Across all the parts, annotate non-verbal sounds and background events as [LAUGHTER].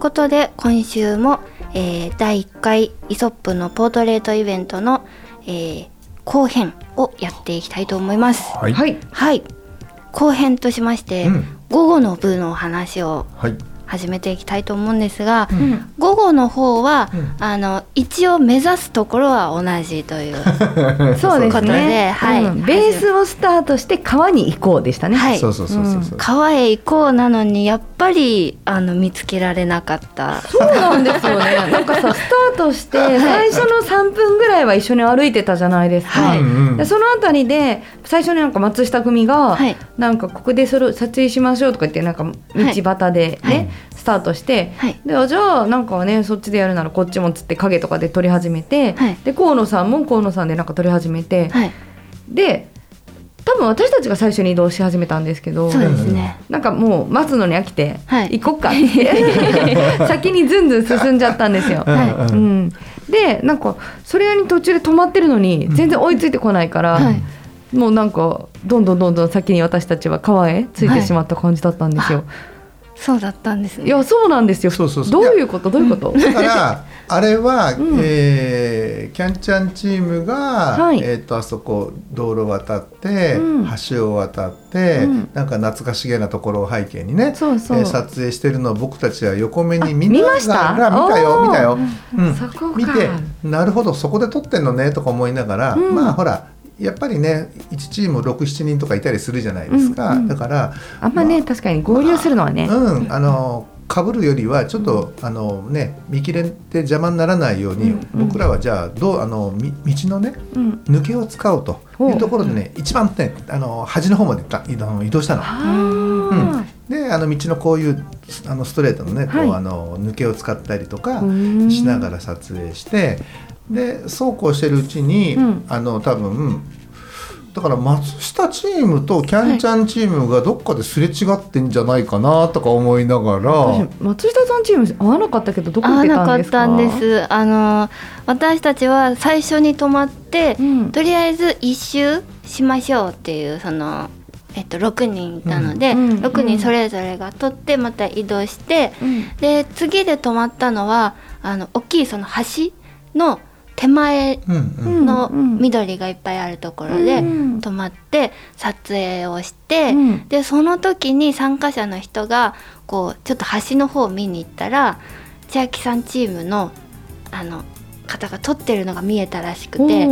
ことで今週も、えー第1回イソップのポートレートイベントの、えー後編をやっていきたいと思います。はい。はい。はい、後編としまして、うん午後の部のお話をはい。始めていきたいと思うんですが、うん。午後の方は、うんあの一応目指すところは同じという [LAUGHS] そうですことでね。はいうんベースをスタートして川に行こうでしたね。はいそうそうそうそうそう。川へ行こうなのにやっぱりあの見つけられなかったそうなんですよね。[LAUGHS] なんかさスタートして最初の3分ぐらいは一緒に歩いてたじゃないですか。はいでそのあたりで最初になんか松下組が、はいなんかここでそれを撮影しましょうとか言ってなんか道端でね、はいスタートして、はい。であじゃあなんかねそっちでやるならこっちもつって影とかで撮り始めて、はい。で河野さんも河野さんでなんか撮り始めて、はい。で多分私たちが最初に移動し始めたんですけどそうですね。なんかもう待つのに飽きて、はい。行こっかって [LAUGHS] 先にずんずん進んじゃったんですよ。はい。うん、でなんかそれに途中で止まってるのに全然追いついてこないから、はい。もうなんかどんどんどんどん先に私たちは川へついてしまった感じだったんですよ。そうだったんですね。い、やそうなんですよ。そうそうそう。どういうこと？どういうこと？だから [LAUGHS] あれは、うん。えーキャンチャンチームが、はい。えっ、とあそこ道路渡って、うん。橋を渡って、うん。なんか懐かしげなところを背景にね、そうそう。えー撮影してるのを僕たちは横目に見なましたがら見た？よ見たよ、うん。そこか。見てなるほどそこで撮ってんのねとか思いながら、うん。まあほらやっぱりね1チーム67人とかいたりするじゃないですか、うんうん。だからあんまね、確かに合流するのはね。うん、あの被るよりはちょっと、あのね見切れて邪魔にならないように、うんうん。僕らはじゃあどうあのみ道のねうん。抜けを使おうと。いうところでね一番ねあの端の方まで移動したの。あ。であの道のこういうあのストレートのねこう、はい。あの抜けを使ったりとかあ。うん。しながら撮影してでそうこうしてるうちに、うん。あの多分だから松下チームとキャンチャンチームがどっかですれ違ってんじゃないかなとか思いながら、私松下さんチーム合わなかったけどどこ行って合わなか？ったんですかたんです。あの私たちは最初に泊まって、うん。とりあえず一周しましょうっていうそのえっと6人いたので、うん。うん。6人それぞれが取ってまた移動して、うん。で次で泊まったのはあの大きいその橋の手前のうん緑がいっぱいあるところでうん泊まって撮影をして、うん。でその時に参加者の人がこうちょっと橋の方を見に行ったら千秋さんチームのあの方が撮ってるのが見えたらしくて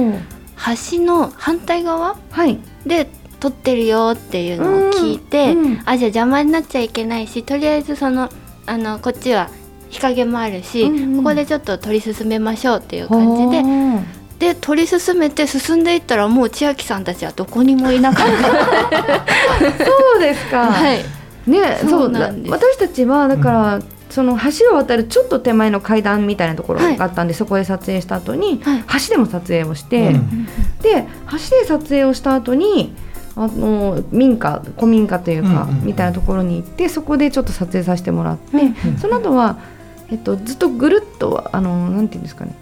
橋の反対側はい。で撮ってるよっていうのを聞いて、うんうん。あじゃあ邪魔になっちゃいけないしとりあえずそのあのこっちは日陰もあるし、うんうん。ここでちょっと撮り進めましょうっていう感じでで撮り進めて進んでいったらもう千秋さんたちはどこにもいなかった。[LAUGHS] そうですか。はい。ね、そそうなんです。私たちはだから、その橋を渡るちょっと手前の階段みたいなところがあったんで、そこで撮影した後に、はい。橋でも撮影をして、うん。で橋で撮影をした後にあの民家古民家というか、うんうんうん。みたいなところに行ってそこでちょっと撮影させてもらって、うん。その後はえっとずっとぐるっとあのなんていうんですかね。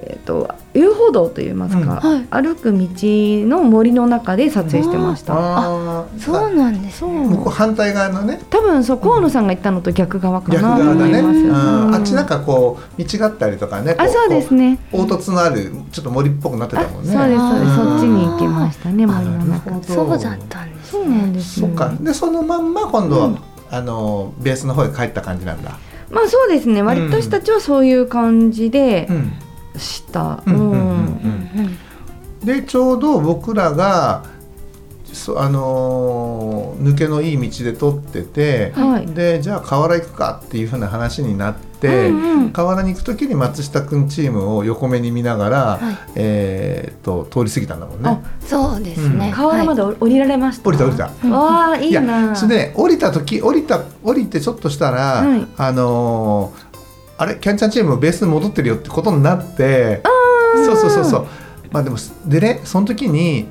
えっと遊歩道といいますか、うん。はい。歩く道の森の中で撮影してました。あー。そうなんですそう。ね。向こう反対側のね。多分そう河野さんが言ったのと逆側か逆なと側だね、あっちなんかこう道があったりとかねこあそうですね。凹凸のあるちょっと森っぽくなってあたもんね。そうですそうです。そっちに行きましたね森の中。るほどそうだったんです、ね。そうなんですよ。そっか。でそのまんま今度は、うん。あのベースの方へ帰った感じなんだまあそうですね。割と私たちはそういう感じでうん。した。でちょうど僕らがそあのー抜けのいい道で撮ってて、はい。でじゃあ河原行くかっていうふうな話になって、うんうん。河原に行く時に松下くんチームを横目に見ながら、はい。えー、と通り過ぎたんだもんね。あ。そうですね、河原まで降りられました。降りた降りた。わあいいやなそれで降りた時降りた降りてちょっとしたら、はい。あのーあれ？キャンちゃんチームベースに戻ってるよってことになってそうそうそうそう。まあでもでねその時に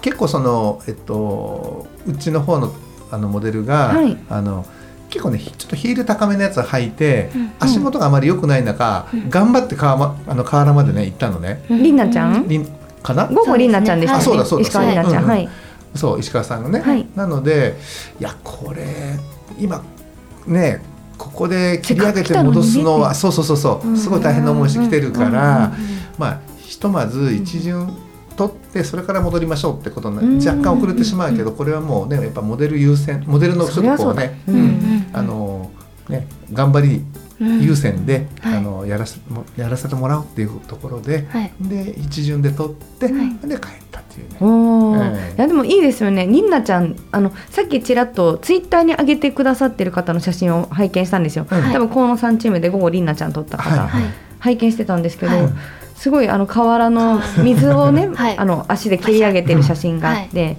結構そのえっとうちの方のあのモデルが、はい。あの結構ねちょっとヒール高めのやつを履いて、うん。足元があまり良くない中、頑張って川,、ま、あの河原までね行ったのね。りん。なちゃん？りんかな？午後りんなちゃんでしたねあそうだそうだ石川りん。なちゃんそうだはい。そう石川さんがね、はい。なのでいやこれ今ねここで切り上げて戻すのは、そうそうそうそう。すごい大変な思いしてきてるから、まあひとまず一巡取ってそれから戻りましょうってことに若干遅れてしまうけどこれはもうねやっぱモデル優先モデルのちょっとこうねあのね頑張りうん。優先で、はい。あのやらせもやらせてもらおうっていうところで、はい。で一巡で取って、はい。で帰ったっていうね。おいやでもいいですよね。りんなちゃんあのさっきちらっとツイッターに上げてくださってる方の写真を拝見したんですよ、はい多分河野さんチームで午後りんなちゃん撮った方、拝見してたんですけど、はいすごいあの河原の水をね、[LAUGHS] はい。あの足で蹴り上げてる写真があって、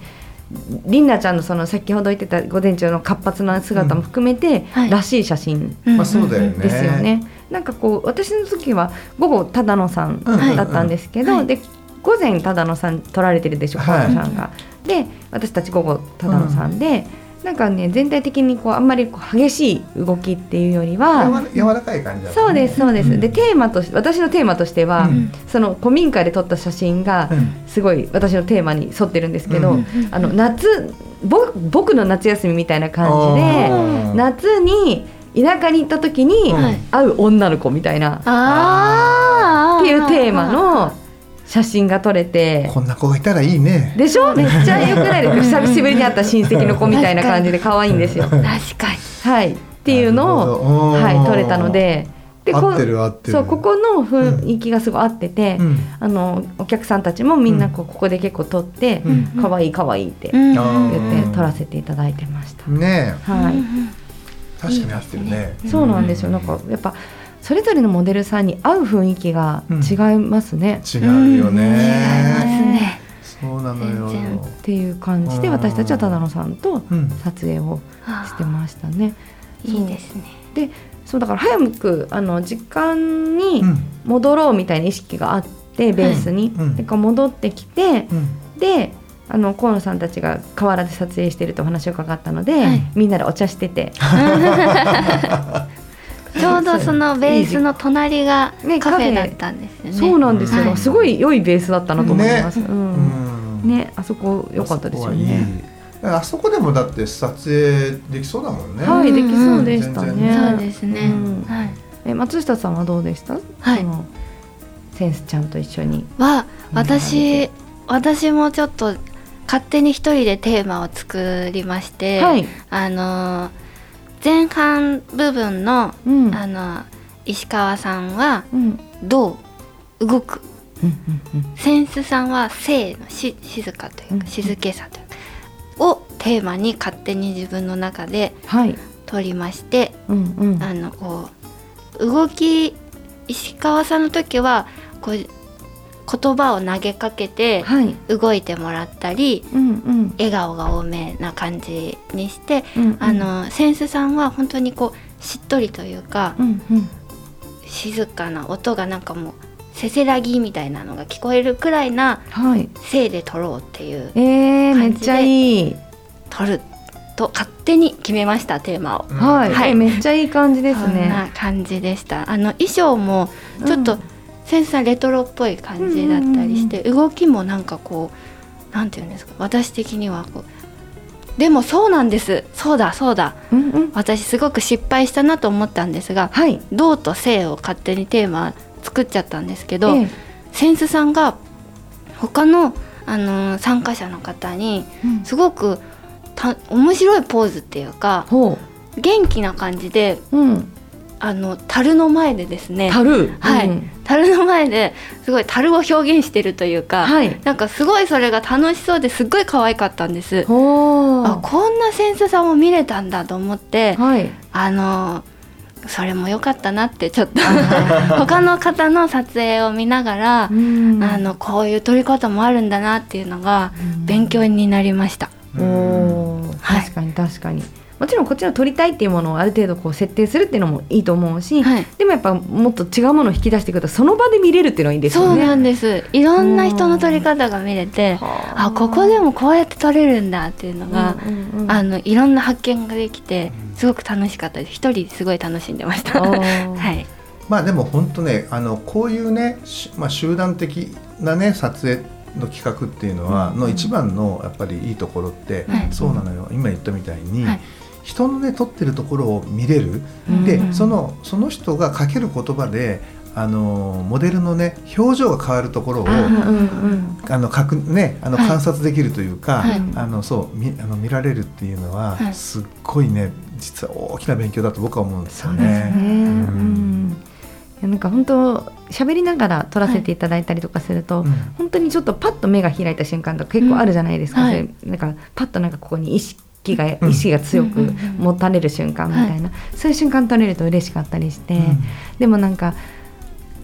りんなちゃんのその先ほど言ってた午前中の活発な姿も含めて、はい。らしい写真うん。まあそうだよね。ですよね。なんかこう私の時は午後忠野さんうんだったんですけど、はい。で午前忠野さん撮られてるでしょはい。河野さんが。で私たち午後忠野さんで、なんかね全体的にこうあんまりこう激しい動きっていうよりは。柔ら柔らかい感じだね。そうですそうです、うん。でテーマとして私のテーマとしては、うん。その古民家で撮った写真がうん。すごい私のテーマに沿ってるんですけど、うん。あの夏ぼ僕の夏休みみたいな感じで夏に田舎に行った時にはい会う女の子みたいな、っていうテーマの写真が撮れて。こんな子がいたらいいね。でしょ？めっちゃ良くないですか？久しぶりに会った親戚の子みたいな感じで可愛いんですよ。確かに。はい、っていうのを、はい、撮れたので。でこ合ってる合ってる。そうここの雰囲気がすごい合ってて、うん。あのお客さんたちもみんなこうここで結構撮ってうん「可愛い可愛いって言って撮らせていただいてました。ねはい、確かに合ってるね。そうなんですよ。なんかやっぱそれぞれのモデルさんに合う雰囲気が違いますね、違うよ違いますね。ねそうなのよ。っていう感じでうん。私たちは忠野さんとうん。撮影をしてましたね。いいですね。でそうだから早くあの時間にうん。戻ろうみたいな意識があってベースに、うん。でこう戻ってきてうん。であの河野さんたちが河原で撮影してるとお話を伺ったので、はい。みんなでお茶してて [LAUGHS] ちょうどそのベースの隣がねカフェだったんですよねそうなんですよ、はいすごい良いベースだったなと思います。ねうんうんねあそこ良かったですよね。あそこでもだって撮影できそうだもんね。はい、できそうでした全ね。そうですね、うんはいえ松下さんはどうでした？はいセンスちゃんと一緒に。は私私もちょっと勝手に一人でテーマを作りまして、はい。あの前半部分のうん。あの石川さんはうん。どう動く？センスさんは静のし静かといううんか静けさというかをテーマに勝手に自分の中ではい。取りましてうんうん。あのこう動き石川さんの時はこう言葉を投げかけてはい。動いてもらったりうんうん。笑顔が多めな感じにして、うんうんあ。のセンスさんは本当にこうしっとりというかうんうん。静かな音がなんかもうせせらぎみたいなのが聞こえるくらいなはい。声で撮ろうっていうえー、め感じでっちゃいい。撮ると勝手に決めましたテーマを。はい。はいえめっちゃいい感じですね。な感じでしたあの衣装もちょっと、うんセンスさんレトロっぽい感じだったりして、動きもなんかこうなんていうんですか私的にはこうでもそうなんですそうだそうだうんうん。私すごく失敗したなと思ったんですがはい。「銅と性」を勝手にテーマ作っちゃったんですけど、ええセンスさんが他の、あのー参加者の方にうんすごくた面白いポーズっていうかほ元気な感じでう。うん。あの樽の前でですね樽？はい。うん。樽の前ですごい樽を表現してるというか、はい。なんかすごいそれが楽しそうですっごい可愛かったんです。ほあこんなセンスさも見れたんだと思って、はい。あのそれも良かったなってちょっと [LAUGHS] 他の方の撮影を見ながら、うん。あのこういう撮り方もあるんだなっていうのが勉強になりました。おー。はい。確かに確かに、もちろんこっちの撮りたいっていうものをある程度こう設定するっていうのもいいと思うし、はい。でもやっぱもっと違うものを引き出してくるとその場で見れるっていうのはいいですよね。そうなんです。いろんな人の撮り方が見れてはあここでもこうやって撮れるんだっていうのが、うんうんうん。あのいろんな発見ができてすごく楽しかったです。一人すごい楽しんでました。[LAUGHS] はい、まあでも本当ねあのこういうね、しまあ、集団的なね撮影の企画っていうのは、の一番のやっぱりいいところって、はい。そうなのよ。今言ったみたいに、はい人のね撮ってるところを見れる、うん。でそのその人がかける言葉であのモデルのね表情が変わるところをあの確ねあのはい。観察できるというか、はい。あのそうみあの見られるっていうのは、はい。すっごいね実は大きな勉強だと僕は思うんですよね。ね。うん。なんか本当喋りながら撮らせていただいたりとかすると、うん。本当にちょっとパッと目が開いた瞬間とか結構あるじゃないですか、うんなんかパッとなんかここに意識が、うん。意識が強くうんうんうん。持たれる瞬間みたいな、そういう瞬間撮れると嬉しかったりして、うん。でもなんか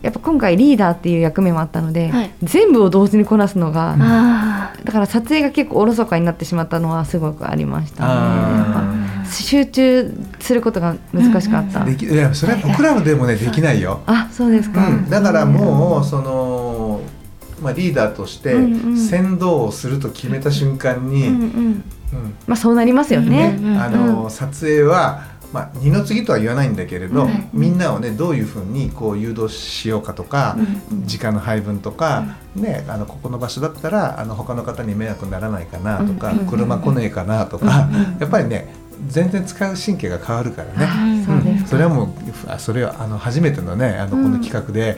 やっぱ今回リーダーっていう役目もあったので、はい。全部を同時にこなすのが、あだから撮影が結構おろそかになってしまったのはすごくありましたね。やっあぱ集中することが難しかった。できいやそれは僕らでもねできないよ。[LAUGHS] あそうですか、うん、だからもうその、まあ、リーダーとしてうんうん。先導をすると決めた瞬間に、うんうんうんまあそうなりますよね。あの撮影は、まあ、二の次とは言わないんだけれど、うんみんなをねどういうふうにこう誘導しようかとか、時間の配分とか、ね、あのここの場所だったらあの他の方に迷惑にならないかなとか、車来ねえかなとか、[LAUGHS] やっぱりね全然使う神経が変わるからね。あそれはもうあそれはあの初めてのねあのこうん。の企画で、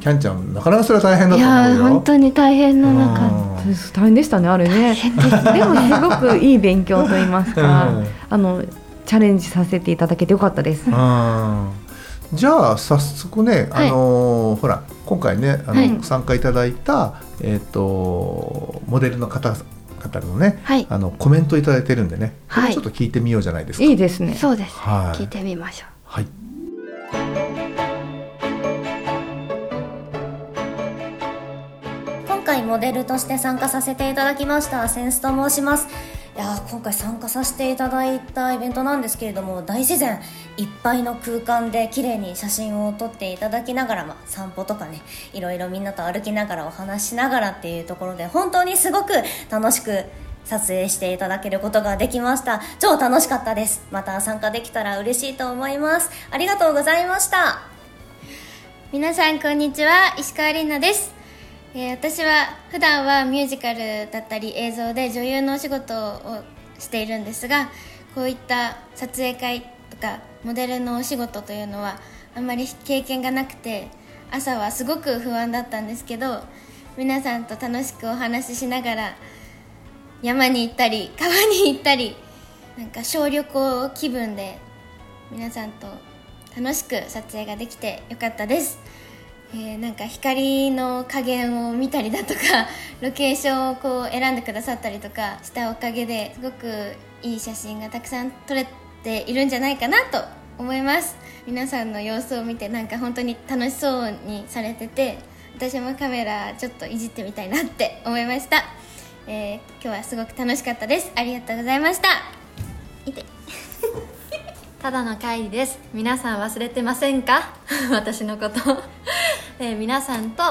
キャンちゃんなかなかそれは大変だいやと思うよ。ー本当に大変な中うん大変でしたねあれね。でもすごくいい勉強と言いますか、うんあのチャレンジさせていただけてよかったです。うんじゃあ早速ね、はいあのーほら今回ねあの、はい参加いただいた、えっとモデルの方方のね、はいあのコメントいただいてるんでね、ちょっと聞いてみようじゃないですか。いいですね。そうです、はい聞いてみましょうはい。モデルとして参加させていただきました。センスと申します。いや今回参加させていただいたイベントなんですけれども大自然いっぱいの空間で綺麗に写真を撮っていただきながら、まあ、散歩とかねいろいろみんなと歩きながらお話しながらっていうところで本当にすごく楽しく撮影していただけることができました。超楽しかったです。また参加できたら嬉しいと思います。ありがとうございました。皆さんこんにちは。石川里奈です、えー私は普段はミュージカルだったり映像で女優のお仕事をしているんですがこういった撮影会とかモデルのお仕事というのはあんまり経験がなくて朝はすごく不安だったんですけど皆さんと楽しくお話ししながら山に行ったり川に行ったりなんか小旅行気分で皆さんと楽しく撮影ができてよかったです、えーなんか光の加減を見たりだとか [LAUGHS] ロケーションをこう選んでくださったりとかしたおかげですごくいい写真がたくさん撮れているんじゃないかなと思います。皆さんの様子を見てなんか本当に楽しそうにされてて私もカメラちょっといじってみたいなって思いました、えー今日はすごく楽しかったです。ありがとうございました。いて。ただの会議です。皆さん忘れてませんか？[LAUGHS] 私のこと、[LAUGHS] え皆さんと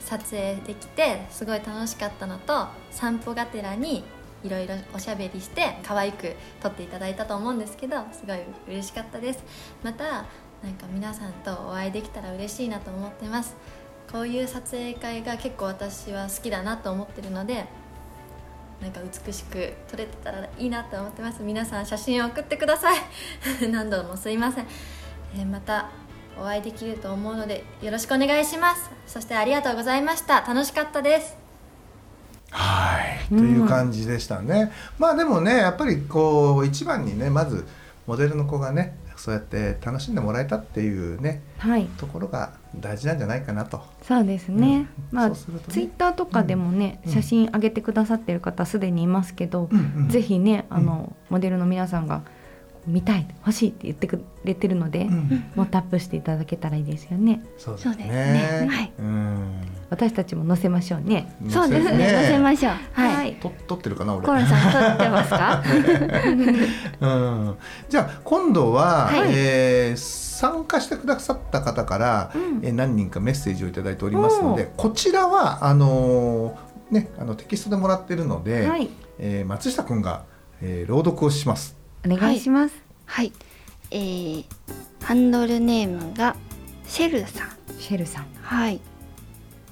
撮影できてすごい楽しかったのと散歩がてらにいろいろおしゃべりして可愛く撮っていただいたと思うんですけどすごい嬉しかったです。またなんか皆さんとお会いできたら嬉しいなと思ってます。こういう撮影会が結構私は好きだなと思ってるのでなんか美しく撮れてたらいいなと思ってます。皆さん写真を送ってください。[LAUGHS] 何度もすいません、えーまたお会いできると思うのでよろしくお願いします。そしてありがとうございました。楽しかったです。はい、という感じでしたね。まあでもねやっぱりこう一番にねまずモデルの子がねそうやって楽しんでもらえたっていうねはい。ところが大事なんじゃないかなと。そうですね、うん。まあね。ツイッターとかでもね、うん。写真上げてくださってる方すでにいますけど、うんうんぜひねあの、モデルの皆さんが見たい欲しいって言ってくれてるので、うん。もうタップしていただけたらいいですよね。そうですそうですね。ねはい。うん。私たちも載せましょうね。そうですね。載せましょう。はい、はい。と撮ってるかな俺。コロさん撮ってますか？[LAUGHS] うん、じゃあ今度は、はい。えー参加してくださった方から、うん。えー何人かメッセージをいただいておりますのでこちらはあのーねあのテキストでもらってるので、はい。えー松下くんが、えー朗読をします。お願いします、はい。えー、ハンドルネームがシェルさん。シェルさん。はい、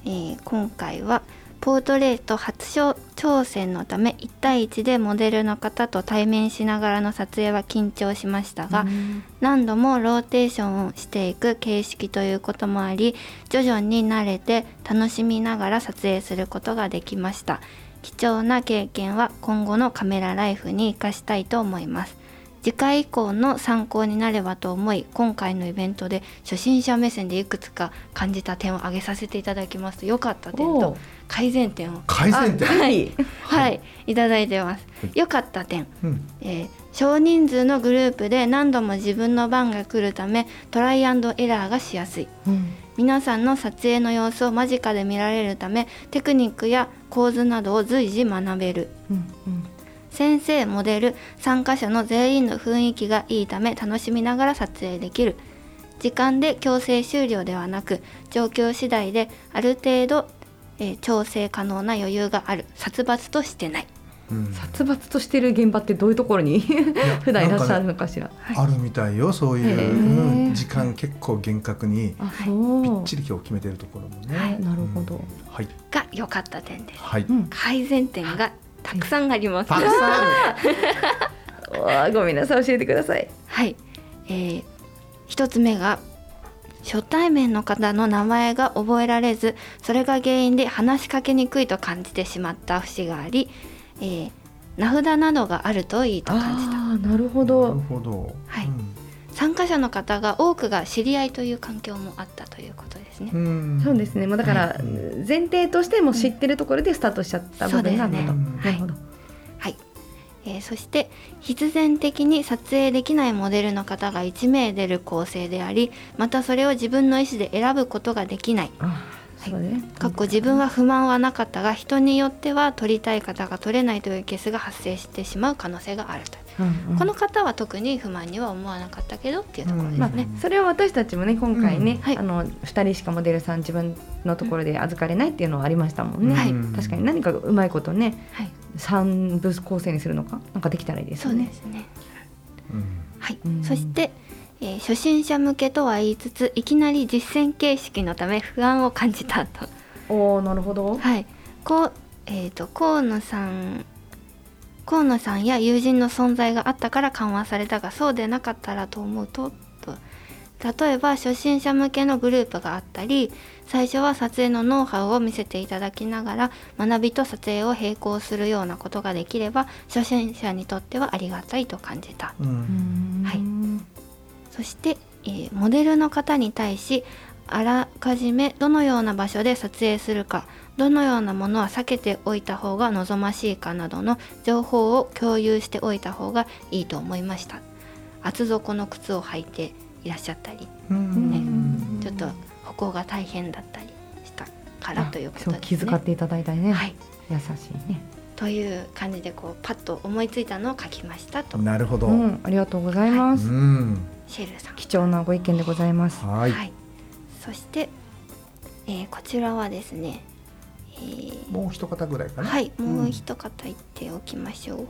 えー今回はポートレート初挑戦のため1対1でモデルの方と対面しながらの撮影は緊張しましたが、何度もローテーションをしていく形式ということもあり徐々に慣れて楽しみながら撮影することができました。貴重な経験は今後のカメラライフに生かしたいと思います次回以降の参考になればと思い今回のイベントで初心者目線でいくつか感じた点を挙げさせていただきますと良かった点と改善点を。改善点、はい。[LAUGHS] はい、いただいてます。はい。良かった点。うん。えー少人数のグループで何度も自分の番が来るためトライアンドエラーがしやすい。うん。皆さんの撮影の様子を間近で見られるためテクニックや構図などを随時学べる。うんうん先生モデル参加者の全員の雰囲気がいいため楽しみながら撮影できる。時間で強制終了ではなく状況次第である程度、えー調整可能な余裕がある。殺伐としてない。うん。殺伐としてる現場ってどういうところに？[LAUGHS] 普段いらっしゃるのかしら、あるみたいよそういう、へー。うん時間結構厳格にあぴそう。っちり今日決めてるところもね。はいなるほど、うん。はい。が良かった点です。はい、うん。改善点がたくさんあります。たくさん [LAUGHS] ごめんなさい教えてください。はい、えー一つ目が初対面の方の名前が覚えられずそれが原因で話しかけにくいと感じてしまった節があり、えー名札などがあるといいと感じた。ああなるほなるどほど。はい。うん参加者の方が多くが知り合いという環境もあったということですね、うん。そうですね。もうだから前提としても知ってるところでスタートしちゃった部分があると、そうですね。なるほど、はい、えーそして必然的に撮影できないモデルの方が1名出る構成でありまたそれを自分の意思で選ぶことができない。あそうね。かっこ自分は不満はなかったが人によっては撮りたい方が撮れないというケースが発生してしまう可能性があると、うんうん。この方は特に不満には思わなかったけどっていうところですまあね、それは私たちもね今回ね、うん。はい。あの2人しかモデルさん自分のところで預かれないっていうのはありましたもんね、はい。確かに。何かうまいことねはい。3部構成にするのかなんかできたらいいですそよね。うですね。うんはい、うん。そして、えー初心者向けとは言いつついきなり実践形式のため不安を感じたと。おおなるほど。はい、こう、えっ、と、河野さん。河野さんや友人の存在があったから緩和されたが、そうでなかったらと思うと。と例えば初心者向けのグループがあったり最初は撮影のノウハウを見せていただきながら学びと撮影を並行するようなことができれば初心者にとってはありがたいと感じたうんはいそして、えーモデルの方に対しあらかじめどのような場所で撮影するかどのようなものは避けておいた方が望ましいかなどの情報を共有しておいた方がいいと思いました。厚底の靴を履いていらっしゃったり、うん。ね、ちょっと歩行が大変だったりしたからということですね。気遣っていただいたりね、はい、優しいね。という感じでこうパッと思いついたのを書きましたと。なるほど。ううん。んありがとうございます、シェルさん。貴重なご意見でございます。はい、はい、そして、えーこちらはですね、えーもう一方ぐらいかな？はいもううん一方言っておきましょう、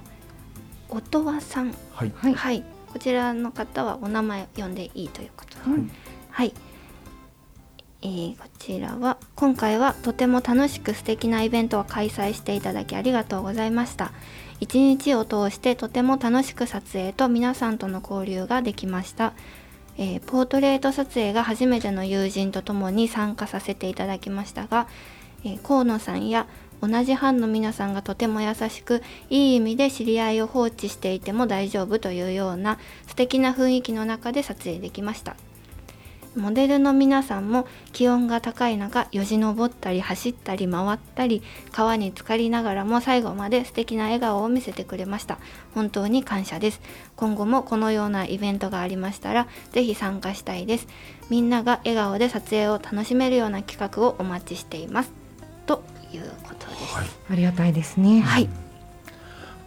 音羽さん。はい。はい。はい、こちらの方はお名前呼んでいいということで。うんはい、えーこちらは今回はとても楽しく素敵なイベントを開催していただきありがとうございました。一日を通してとても楽しく撮影と皆さんとの交流ができました、えーポートレート撮影が初めての友人と共に参加させていただきましたが、え河野さんや同じ班の皆さんがとても優しくいい意味で知り合いを放置していても大丈夫というような素敵な雰囲気の中で撮影できました。モデルの皆さんも気温が高い中よじ登ったり走ったり回ったり川に浸かりながらも最後まで素敵な笑顔を見せてくれました。本当に感謝です。今後もこのようなイベントがありましたらぜひ参加したいです。みんなが笑顔で撮影を楽しめるような企画をお待ちしています。ということです。ありがたいですね。はい、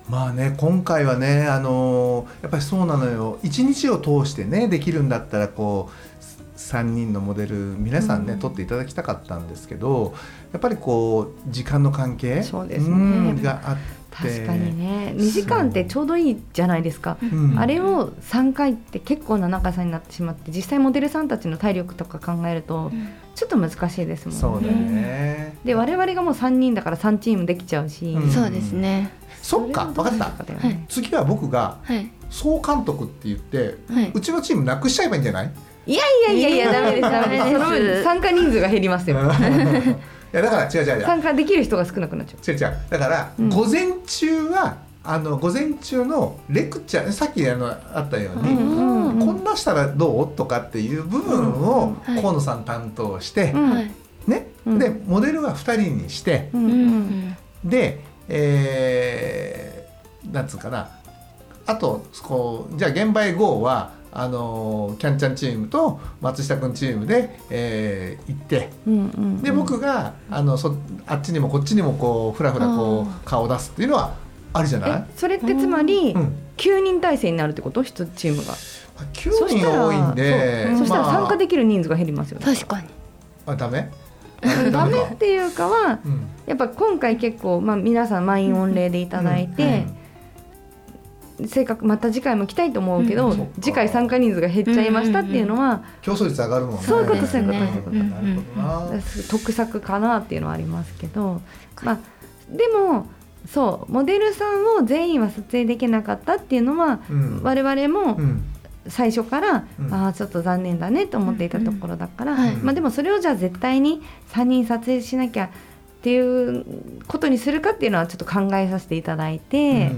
まあね今回はねあのーやっぱりそうなのよ。一日を通してねできるんだったらこう3人のモデル皆さんね、撮っていただきたかったんですけどやっぱりこう時間の関係そうですね。んがあって。確かにね。2時間ってちょうどいいじゃないですか。うん。あれを3回って結構な長さになってしまって実際モデルさんたちの体力とか考えるとちょっと難しいですもんね。そうだよね、で我々がもう3人だから3チームできちゃうし、うん。そうですね。そっか分かった。た、ね。次は僕がはい。総監督って言ってはい。うちのチームなくしちゃえばいいんじゃない？いやいやいやいやダメですダメです。その分参加人数が減りますよ。[LAUGHS] いやだから違う違う違う。参加できる人が少なくなっちゃう。違う違う。だから、うん。午前中はあの午前中のレクチャーさっきあのあったように、うんうんこんなしたらどう？とかっていう部分を河野さん担当して、うん。はい。ね、うん。でモデルは2人にして、うん。ううんん。で、えー、なんつうかな。あとこうじゃあ現場へ GO はあのーキャンチャンチームと松下君チームで、えー行ってうんうんで僕があのそあっちにもこっちにもこうふらふらこう顔を出すっていうのはありじゃない？えそれってつまりうん、9人体制になるってこと？一つチームが。9人多いんでそしたらまあ参加できる人数が減りますよね、確かに。あダメ？ダメか。っていうかはうん。やっぱ今回結構、まあ、皆さん満員御礼でいただいて、せっかくまた次回も来たいと思うけど、次回参加人数が減っちゃいましたっていうのは、競争率上がるもんね。そういうことそういうことんそういうことなるほどな。得策かなっていうのはありますけど、まあ、でもそうモデルさんを全員は撮影できなかったっていうのは、うん。我々もうん。最初から、うん。ああちょっと残念だねと思っていたところだから、はい。まあ、でもそれをじゃあ絶対に3人撮影しなきゃっていうことにするかっていうのはちょっと考えさせていただいて、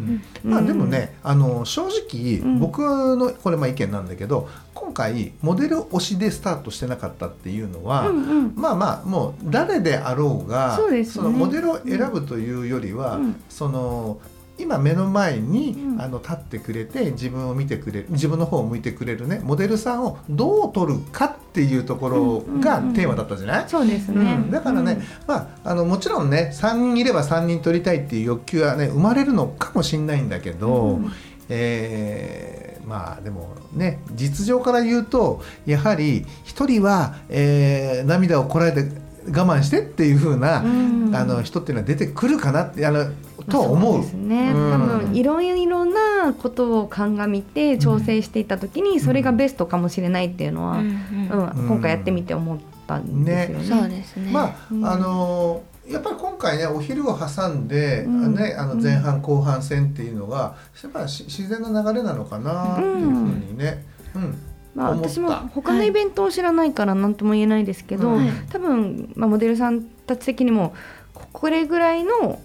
うん。まあでもね、あの正直、うん。僕のこれまあ意見なんだけど今回モデル推しでスタートしてなかったっていうのは、うんうん。まあまあもう誰であろうがそね。のモデルを選ぶというよりは、うん。その今目の前に、うん。あの立ってくれて自分を見てくれる自分の方を向いてくれるねモデルさんをどう撮るかっていうところがうんうんうん。テーマだったじゃない、そうですね、うん。だからね、まあ、あのもちろんね3人いれば3人取りたいっていう欲求はね生まれるのかもしれないんだけど、うん。えーまあでもね実情から言うとやはり1人は、えー涙をこらえて我慢してっていう風な、うん。あの人っていうのは出てくるかなってあのとは思う。そうですね、うん。多分いろいろなことを鑑みて調整していった時にそれがベストかもしれないっていうのは、ううん。んうん。今回やってみて思ったんですよね。そうですね。まあ、うん。あのやっぱり今回ねお昼を挟んで、うん。ね、あの前半後半戦っていうのが、やっぱ自然な流れなのかなっていうふうにね、うん。まあ、思った。私も他のイベントを知らないから何とも言えないですけど、はい。多分、まあ、モデルさんたち的にもここれぐらいの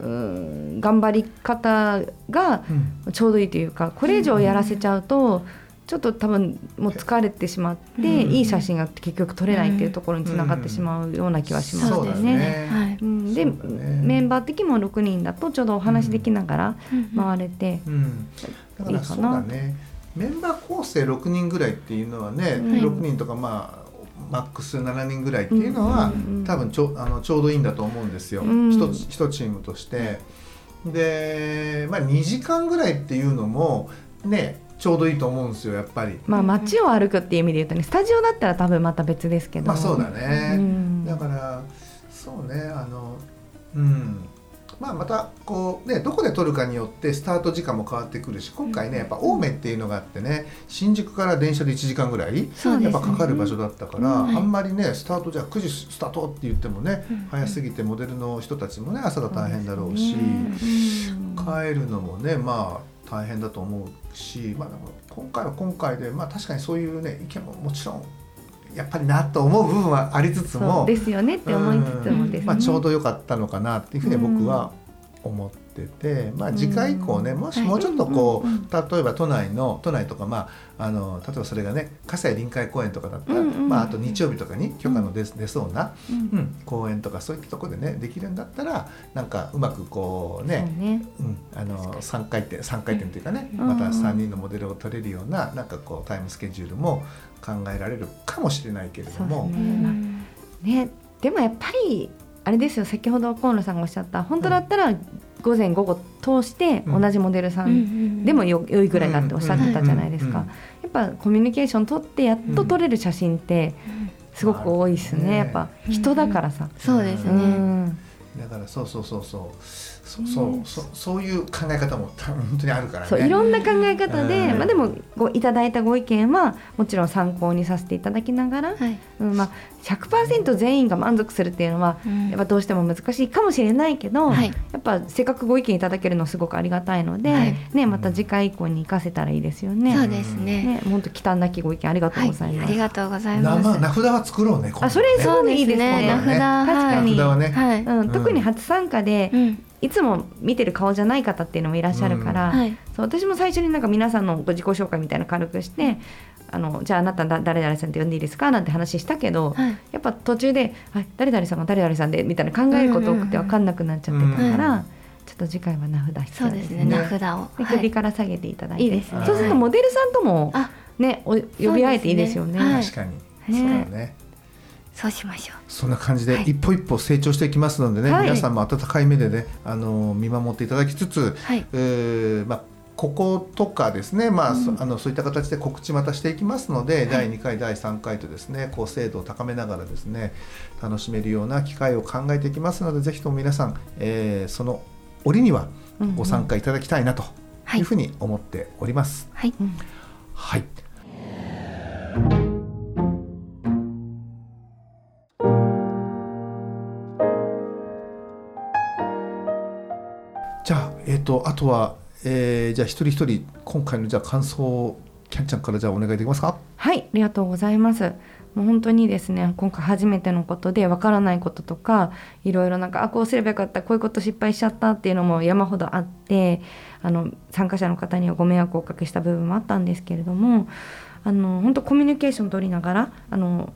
うん頑張り方がうん。ちょうどいいというかこれ以上やらせちゃうと、ちょっと多分もう疲れてしまって、うん。いい写真が結局撮れないっていうところにつながってしまうような気はします。そうだよね。で、メンバー的にも6人だとちょうどお話できながら回れて、うん、だからそうだね。メンバー構成6人ぐらいっていうのはね、うん。6人とかまあマックス7人ぐらいっていうのは、うん多分ちょあのちょうどいいんだと思うんですよ、うん。一つ一チームとして。で、まあ、2時間ぐらいっていうのもねちょうどいいと思うんですよやっぱり。まあ街を歩くっていう意味で言うとねスタジオだったら多分また別ですけど。まあそうだね、うん。だからそうねあのうんまあまたこうねどこで撮るかによってスタート時間も変わってくるし今回ねやっぱ青梅っていうのがあってね新宿から電車で1時間ぐらいやっぱかかる場所だったから、うんあんまりねスタートじゃあ9時スタートって言ってもね、早すぎてモデルの人たちもね朝が大変だろうし、うん帰るのもねまあ大変だと思うし、まあ、今回は今回で、まあ、確かにそういうね意見ももちろんやっぱりなと思う部分はありつつそもうですよねって思いつつもですね、まあ、ちょうど良かったのかなっていうふうに僕は思ってて、まあ、次回以降ねもしもうちょっとこう、例えば都内の都内とか、まあ、あの例えばそれがね葛西臨海公園とかだったら、うんうんまあ、あと日曜日とかに許可の出,、出そうな、うん。公園とかそういったところでねできるんだったらなんかうまくこうねね。うん、あの3回転3回転というかね、うん。また3人のモデルを取れるようななんかこうタイムスケジュールも考えられるかもしれないけれども、ですね。まあね。でもやっぱりあれですよ先ほど河野さんがおっしゃった本当だったら午前午後通してうん。同じモデルさんでもよ良いぐらいだっておっしゃってたじゃないですか、うんやっぱコミュニケーション取ってやっと撮れる写真ってすごく多いですね、うん。やっぱ人だからさ、うそうですね、ん。だからそうそうそうそうそそうそそういう考え方もた本当にあるからね。そういろんな考え方で、うん。まあ、でもごいただいたご意見はもちろん参考にさせていただきながら、はい。うんまあ、100%全員が満足するっていうのはうん。やっぱどうしても難しいかもしれないけど、はい。やっぱせっかくご意見いただけるのすごくありがたいので、はい。ね、また次回以降に生かせたらいいですよね。そうですね。ね、本当忌憚なきご意見ありがとうはいございます。ありがとうございます。生名札は作ろうね。あそれすごいいいですね。そうですね。名札確かに。名札はね。はい、うん、特に初参加で、うんいつも見てる顔じゃない方っていうのもいらっしゃるから、はい。そう私も最初になんか皆さんのご自己紹介みたいなの軽くして、あのじゃああなただ誰々さんって呼んでいいですか？なんて話したけど、はい。やっぱ途中で「はい誰々さんが誰々さんで」みたいな考えること多くて分かんなくなっちゃってたから、うんちょっと次回は名札必そうでね。要ですすね。名札を。ではい。首から下げていただいて、いいですね。そうするとモデルさんともあねお呼び合えていいですよね。はい。確かに、ねそうしましょう。そんな感じではい。一歩一歩成長していきますのでね、はい。皆さんも温かい目でね、あの見守っていただきつつ、はい。えーまあこことかですね、まあ、そあのそういった形で告知またしていきますので、第2回第3回とですねこう精度を高めながらですね楽しめるような機会を考えていきますのでぜひとも皆さん、えーその折にはご参加いただきたいなとはい。いうふうに思っております。はい。はい。あ、とは、えーじゃあ一人一人、今回のじゃあ感想を。キャンちゃんからじゃあお願いできますか？はい、ありがとうございます。もう本当にですね、今回初めてのことでわからないこととか、いろいろなんかあこうすればよかった、こういうこと失敗しちゃったっていうのも山ほどあって、あの参加者の方にはご迷惑をおかけした部分もあったんですけれども、あの本当コミュニケーション取りながらあの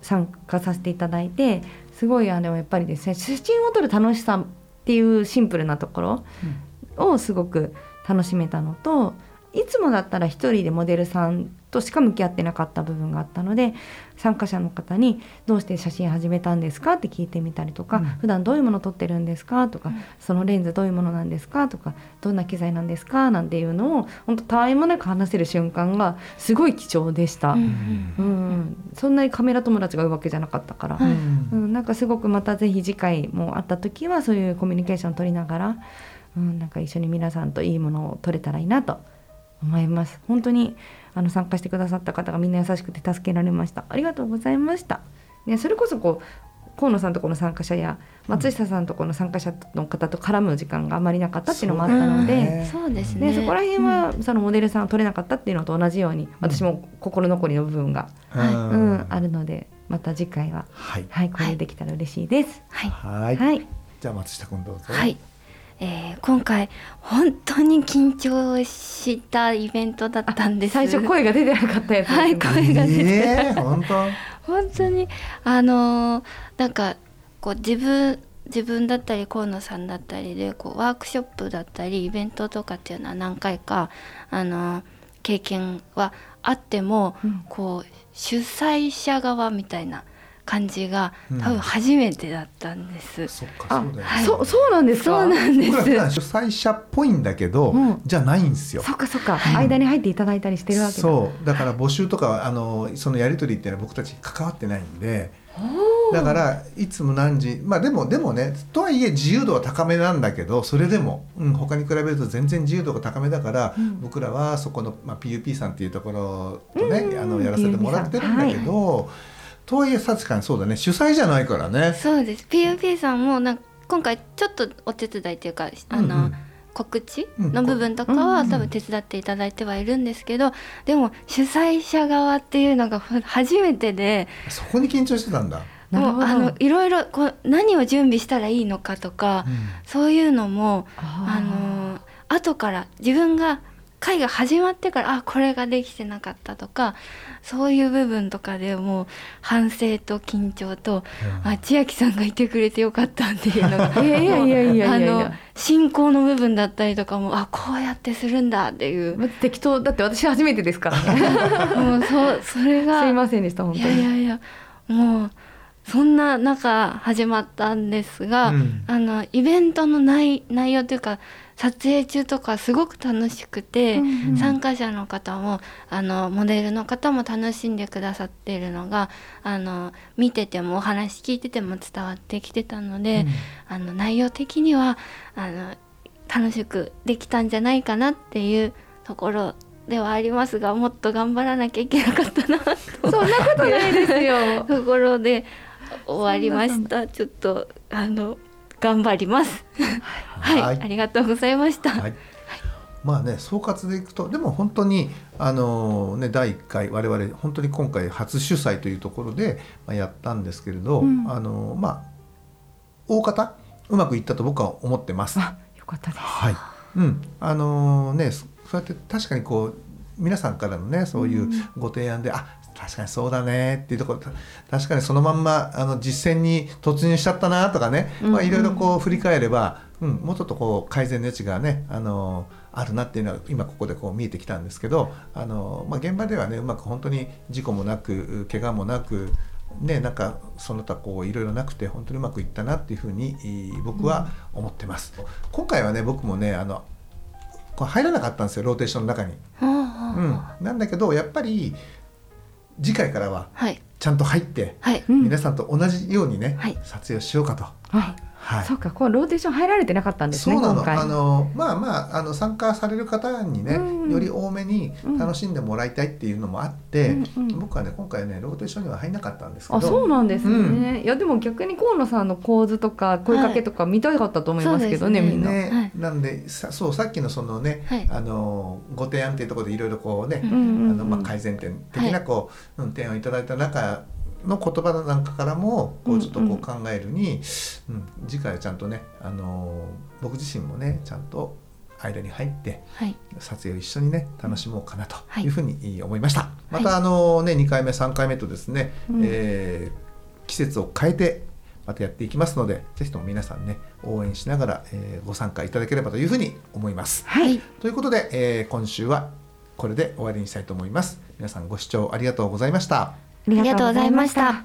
参加させていただいて、すごいあのやっぱりですね、写真を撮る楽しさっていうシンプルなところをすごく楽しめたのと。いつもだったら一人でモデルさんとしか向き合ってなかった部分があったので参加者の方に「どうして写真始めたんですか?」って聞いてみたりとか、うん普段どういうもの撮ってるんですか?」とか、そのレンズどういうものなんですか?」とか「どんな機材なんですか?」なんていうのを本当たわいもなく話せる瞬間がすごい貴重でした。うんうんそんなにカメラ友達がいるわけじゃなかったから、はいうん、なんかすごくまたぜひ次回も会った時はそういうコミュニケーションを取りながら、うん、なんか一緒に皆さんといいものを撮れたらいいなと思います。本当にあの参加してくださった方がみんな優しくて助けられました。ありがとうございました、ね、それこそこう河野さんとこの参加者や松下さんとこの参加者の方と絡む時間があまりなかったっていうのもあったので、ねそうですね。ね、そこら辺はそのモデルさんを撮れなかったっていうのと同じように私も心残りの部分が、うんうんあるのでまた次回は、はい。はい、これできたら嬉しいです。はい。はい。はい、じゃあ松下君どうぞ。はい、えー今回本当に緊張したイベントだったんです。最初声が出てなかったやつね、はい声が出てええ本当。本当にあのーなんかこう自分自分だったり河野さんだったりでこうワークショップだったりイベントとかっていうのは何回かあのー経験はあっても、うん。こう主催者側みたいな感じがうん。多分初めてだったんです。そっかあそうだよね。はいそそうなんですか？そうなんで僕ら。主催者っぽいんだけど、うんじゃないんですよ。そっかそっか、間に入っていただいたりしてるわけだ。そう。だから募集とかあのそのやり取りっていうのは僕たち関わってないんでだからいつも何時まあでもでもねとはいえ自由度は高めなんだけどそれでも、うん、他に比べると全然自由度が高めだから、僕らはそこの、まあ、PUP さんっていうところとね、うんあのやらせてもらってるんだけど、とはいえ確かにそうだね。主催じゃないからね。そうです。PUP さんもなんか今回ちょっとお手伝いっていうかあの、うんうん。告知の部分とかは多分手伝っていただいてはいるんですけど、でも主催者側っていうのが初めてで。そこに緊張してたんだ。もうあのいろいろこう何を準備したらいいのかとか、うん。そういうのもあの後から自分が会が始まってからあこれができてなかったとかそういう部分とかでもう反省と緊張と、あ千秋さんがいてくれてよかったっていうのが [LAUGHS] いやいやいやいやいや。進行の部分だったりとかもあこうやってするんだっていう。ま適当だって私初めてですからね。[LAUGHS] もうそうそれがすいませんでした本い当に。やいやいやもうそんな中始まったんですが、うん。あのイベントの内内容というか撮影中とかすごく楽しくて、うん参加者の方もあのモデルの方も楽しんでくださっているのがあの見ててもお話聞いてても伝わってきてたので、あの内容的にはあの楽しくできたんじゃないかなっていうところではありますがもっと頑張らなきゃいけなかったなと。そんなことないですよ。[LAUGHS] ところで終わりました。ちょっとあの頑張ります。はい、はい。ありがとうございました、はい。まあね総括でいくとでも本当にあのね第1回我々本当に今回初主催というところで、まあ、やったんですけれど、うん。あのまあ大方うまくいったと僕は思ってます。あよかったです。はい。うん。あのね、そそうやって確かにこう皆さんからのねそういうご提案で、あ確かにそうだねっていうところた確かにそのまんまあの実践に突入しちゃったなとかね、まあいろいろこう振り返れば、うん、もうちょっとこう改善の余地がねあのあるなっていうのは今ここでこう見えてきたんですけど、あのまあ現場ではねうまく本当に事故もなく怪我もなくね、なんかその他こういろいろなくて本当にうまくいったなっていうふうにえー僕は思ってます、今回はね僕もねあのこう入らなかったんですよローテーションの中に、うん、なんだけどやっぱり次回からははい。ちゃんと入って皆さんと同じようにね、はい。撮影をしようかと、あはい、そうかこうローテーション入られてなかったんですねそうあのまあまああの参加される方にね、うん。より多めに楽しんでもらいたいっていうのもあって、うんうん。僕はね今回ねローテーションには入んなかったんですけど。あそうなんですね、うん。いやでも逆に河野さんの構図とか声かけとか見たかったと思いますけどね、はいみんな、ねはい。なんでさそうさっきのそのね、はい。あのご提案っていうところでいろいろこうね、あのまあ、改善点的なこう、うん、点をいただいた中の言葉なんかからもこうちょっとこう考えるに、うん次回はちゃんとね、あの僕自身もねちゃんと間に入ってはい。撮影を一緒にね楽しもうかなとはい。いうふうに思いました、まはい。たあのね2回目3回目とですね、うん。えー季節を変えてまたやっていきますのでぜひとも皆さんね応援しながら、えーご参加いただければというふうに思います。はい。ということで、えー今週はこれで終わりにしたいと思います。皆さんご視聴ありがとうございました。ありがとうございました。